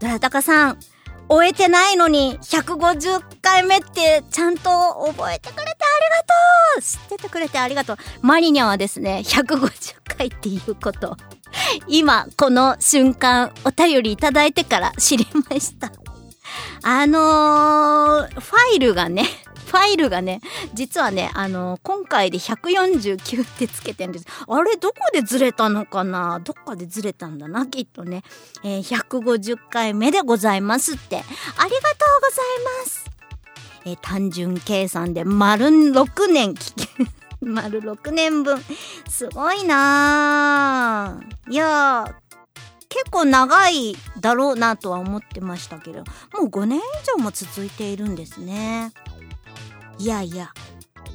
ドラタカさん終えてないのに150回目ってちゃんと覚えてくれてありがとう。知っててくれてありがとう。マリニャはですね150回っていうこと。今この瞬間お便りいただいてから知りました。あのー、ファイルがねファイルがね、実はね、あの、今回で149ってつけてるんです。あれ、どこでずれたのかな？どっかでずれたんだな、きっとね。えー、150回目でございますって。ありがとうございます。えー、単純計算で丸6年聞け、丸6年分。すごいないや結構長いだろうなとは思ってましたけど、もう5年以上も続いているんですね。いやいや。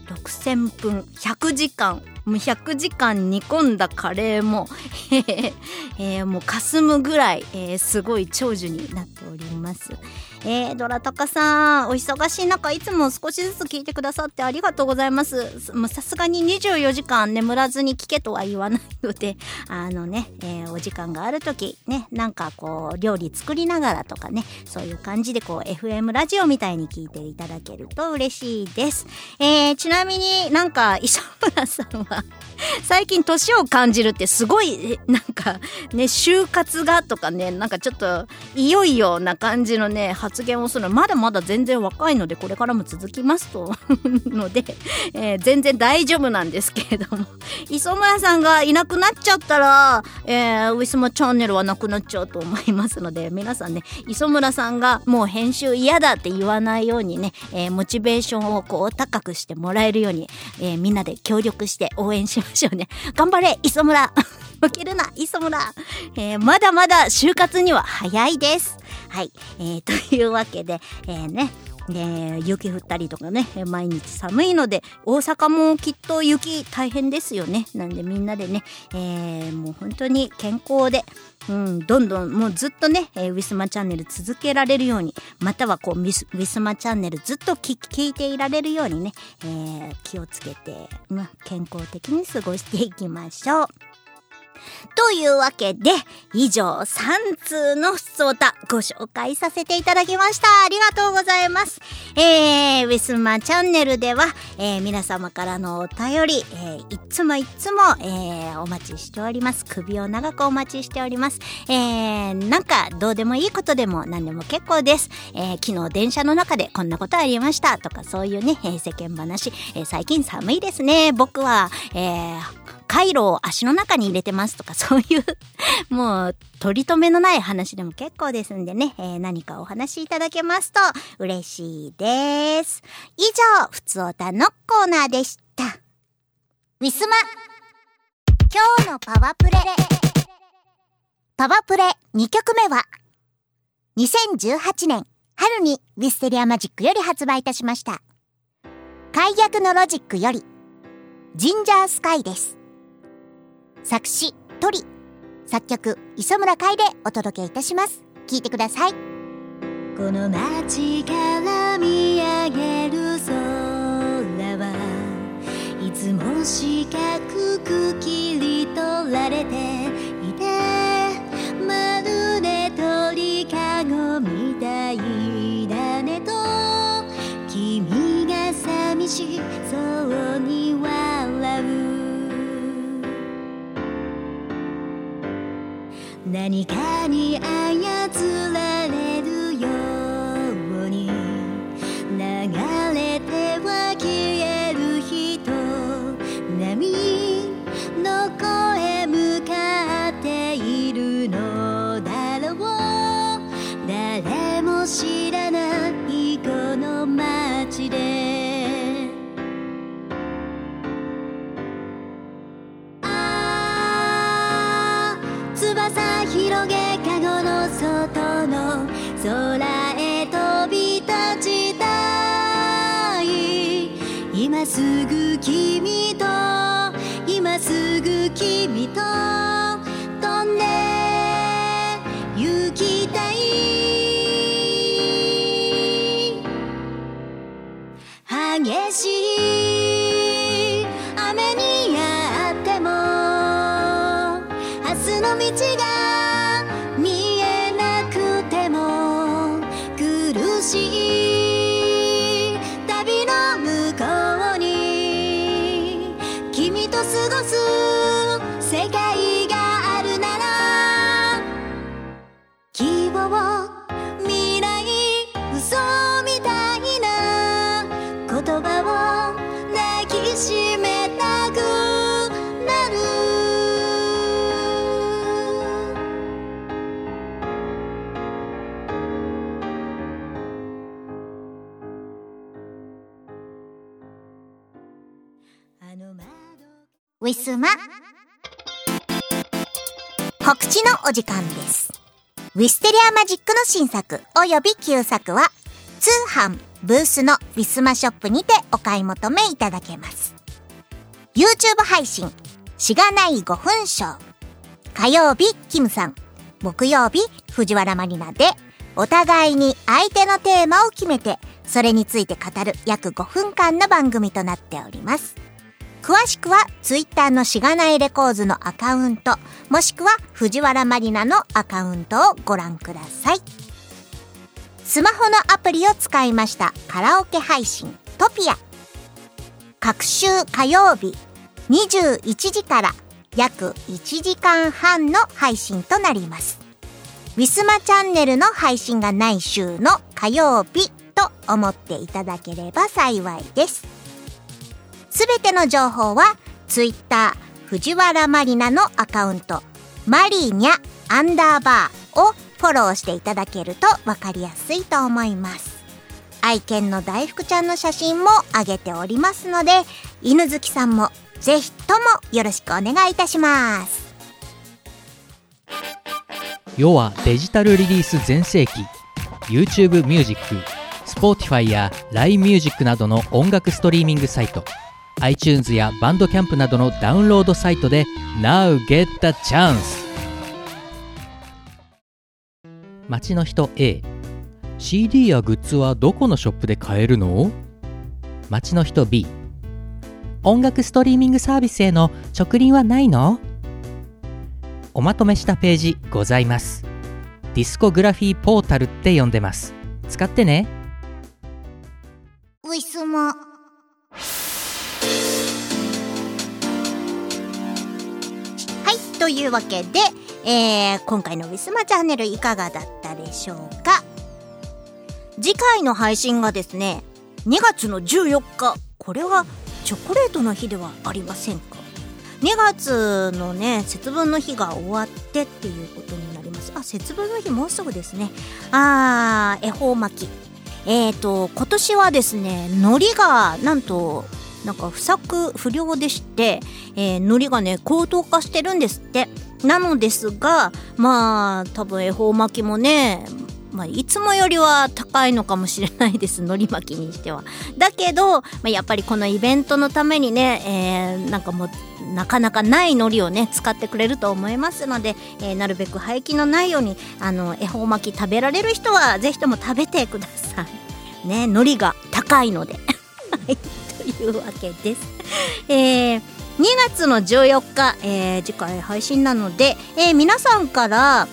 6000分100時間もう100時間煮込んだカレーも えー、もう霞むぐらい、えー、すごい長寿になっております。えー、ドラタカさん、お忙しい中、いつも少しずつ聞いてくださってありがとうございます。さすがに24時間眠らずに聞けとは言わないので、あのね、えー、お時間がある時、ね、なんかこう、料理作りながらとかね、そういう感じでこう、FM ラジオみたいに聞いていただけると嬉しいです。えー、ちなみになんか、石原さんは 最近年を感じるってすごい、なんか、ね、就活がとかね、なんかちょっと、いよいよな感じのね、発言をするの。まだまだ全然若いのでこれからも続きますと。ので、えー、全然大丈夫なんですけれども。磯村さんがいなくなっちゃったら、えー、ウィスマチャンネルはなくなっちゃうと思いますので皆さんね磯村さんがもう編集嫌だって言わないようにね、えー、モチベーションをこう高くしてもらえるように、えー、みんなで協力して応援しましょうね。頑張れ磯村。負けるな磯村、えー、まだまだ就活には早いです。はい、えー、というわけで、えー、ね。ね、雪降ったりとかね毎日寒いので大阪もきっと雪大変ですよねなんでみんなでね、えー、もう本当に健康で、うん、どんどんもうずっとね、えー、ウィスマチャンネル続けられるようにまたはこうウィスウィスマチャンネルずっと聞いていられるようにね、えー、気をつけて、ま、健康的に過ごしていきましょう。というわけで、以上3通の普通歌ご紹介させていただきました。ありがとうございます。えー、ウィスマチャンネルでは、えー、皆様からのお便り、えー、いつもいつも、えー、お待ちしております。首を長くお待ちしております。えー、なんかどうでもいいことでも何でも結構です。えー、昨日電車の中でこんなことありましたとかそういうね、えー、世間話、えー、最近寒いですね。僕は、えー、カイロを足の中に入れてますとか、そういうもう、取り留めのない話でも結構ですんでね、えー、何かお話しいただけますと嬉しいです。以上、ふつおたのコーナーでした。ウィスマ今日のパワプレパワプレ2曲目は、2018年春にウィステリアマジックより発売いたしました。解約のロジックより、ジンジャースカイです。作詞トリ作曲磯村海でお届けいたします。聞いてください。この街から見上げる空はいつも四角く切り取られていてまるで鳥かごみたいだねと君が寂しそ何かに操られ時間です。ウィステリアマジックの新作及び旧作は通販ブースのウィスマショップにてお買い求めいただけます。YouTube 配信しがない5分ショー火曜日キムさん木曜日藤原マリナでお互いに相手のテーマを決めてそれについて語る約5分間の番組となっております。詳しくは Twitter のしがないレコーズのアカウント、もしくは藤原マリナのアカウントをご覧ください。スマホのアプリを使いましたカラオケ配信トピア。各週火曜日21時から約1時間半の配信となります。ウィスマチャンネルの配信がない週の火曜日と思っていただければ幸いです。すべての情報は Twitter 藤原マリナのアカウント。マリーニャアンダーバーをフォローしていただけるとわかりやすいと思います。愛犬の大福ちゃんの写真も上げておりますので犬好きさんもぜひともよろしくお願いいたします。世はデジタルリリース全盛期。YouTube ミュージック Spotify や LINE ミュージックなどの音楽ストリーミングサイト。iTunes やバンドキャンプなどのダウンロードサイトで Now get the chance! 街の人 A CD やグッズはどこのショップで買えるの？街の人 B 音楽ストリーミングサービスへの直輪はないの？おまとめしたページございます。ディスコグラフィーポータルって呼んでます。使ってね。ウィスマというわけで、えー、今回のウィスマチャンネルいかがだったでしょうか？次回の配信がですね2月の14日。これはチョコレートの日ではありませんか？2月のね節分の日が終わってっていうことになります。あ節分の日もうすぐですね。あー恵方巻き。えーと今年はですね海苔がなんとなんか不作不良でして、えー、海苔がね高騰化してるんですってなのですがまあ多分恵方巻きもねまあ、いつもよりは高いのかもしれないです 海苔巻きにしては。だけど、まあ、やっぱりこのイベントのためにね、えー、なんかもうなかなかない海苔をね使ってくれると思いますので、えー、なるべく廃棄のないようにあの恵方巻き食べられる人はぜひとも食べてください。ね海苔が高いので。はいいうわけです。えー2月の14日、えー、次回配信なので、えー、皆さんから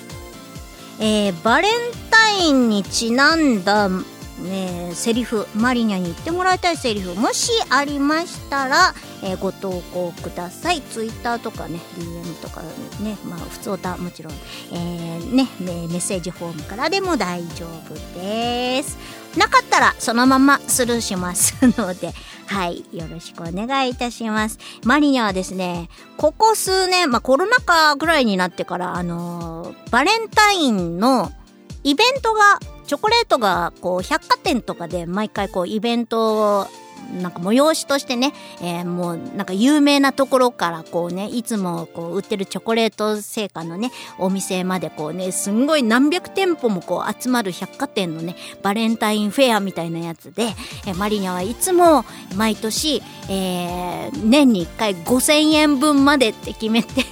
えー、バレンタインにちなんだ、ね、セリフマリニャに言ってもらいたいセリフもしありましたら、えー、ご投稿くださいツイッターとかね DM とかねまあ普通歌もちろん、えー、ねメッセージフォームからでも大丈夫ですなかったらそのままスルーしますのではいよろしくお願いいたします。マリニャはですねここ数年まあコロナ禍ぐらいになってからあのー、バレンタインのイベントがチョコレートがこう百貨店とかで毎回こうイベントをなんか催しとしてね、えー、もうなんか有名なところからこうねいつもこう売ってるチョコレート製菓のねお店までこうねすんごい何百店舗もこう集まる百貨店のねバレンタインフェアみたいなやつで、えー、マリニャはいつも毎年、えー、年に1回5,000円分までって決めて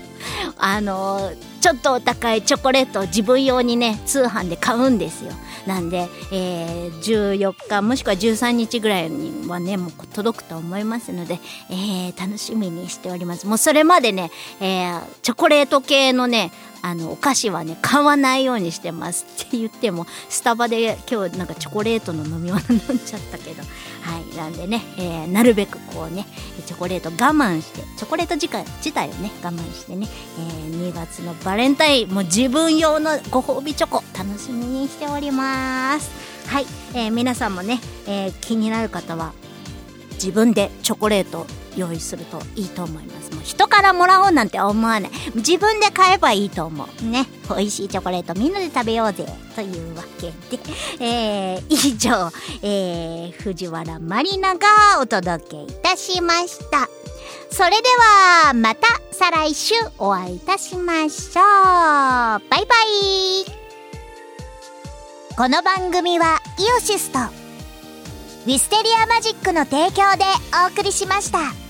あのーちょっとお高いチョコレートを自分用にね通販で買うんですよ。なんで、えー、14日もしくは13日ぐらいにはねもう届くと思いますので、えー、楽しみにしております。もうそれまでね、えー、チョコレート系のねあのお菓子はね買わないようにしてますって言ってもスタバで今日なんかチョコレートの飲み物飲んじゃったけどはいなんでね、えー、なるべくこうねチョコレート我慢してチョコレート自体自体をね我慢してね、えー、2月のバレンタインもう自分用のご褒美チョコ楽しみにしております。はい、えー、皆さんもね、えー、気になる方は自分でチョコレート用意するといいと思います。もう人からもらおうなんて思わない。自分で買えばいいと思う。ね。美味しいチョコレートみんなで食べようぜというわけで、えー、以上、えー、藤原まりながお届けいたしました。それではまた再来週お会いいたしましょう。バイバイ。この番組はイオシスとウィステリアマジックの提供でお送りしました。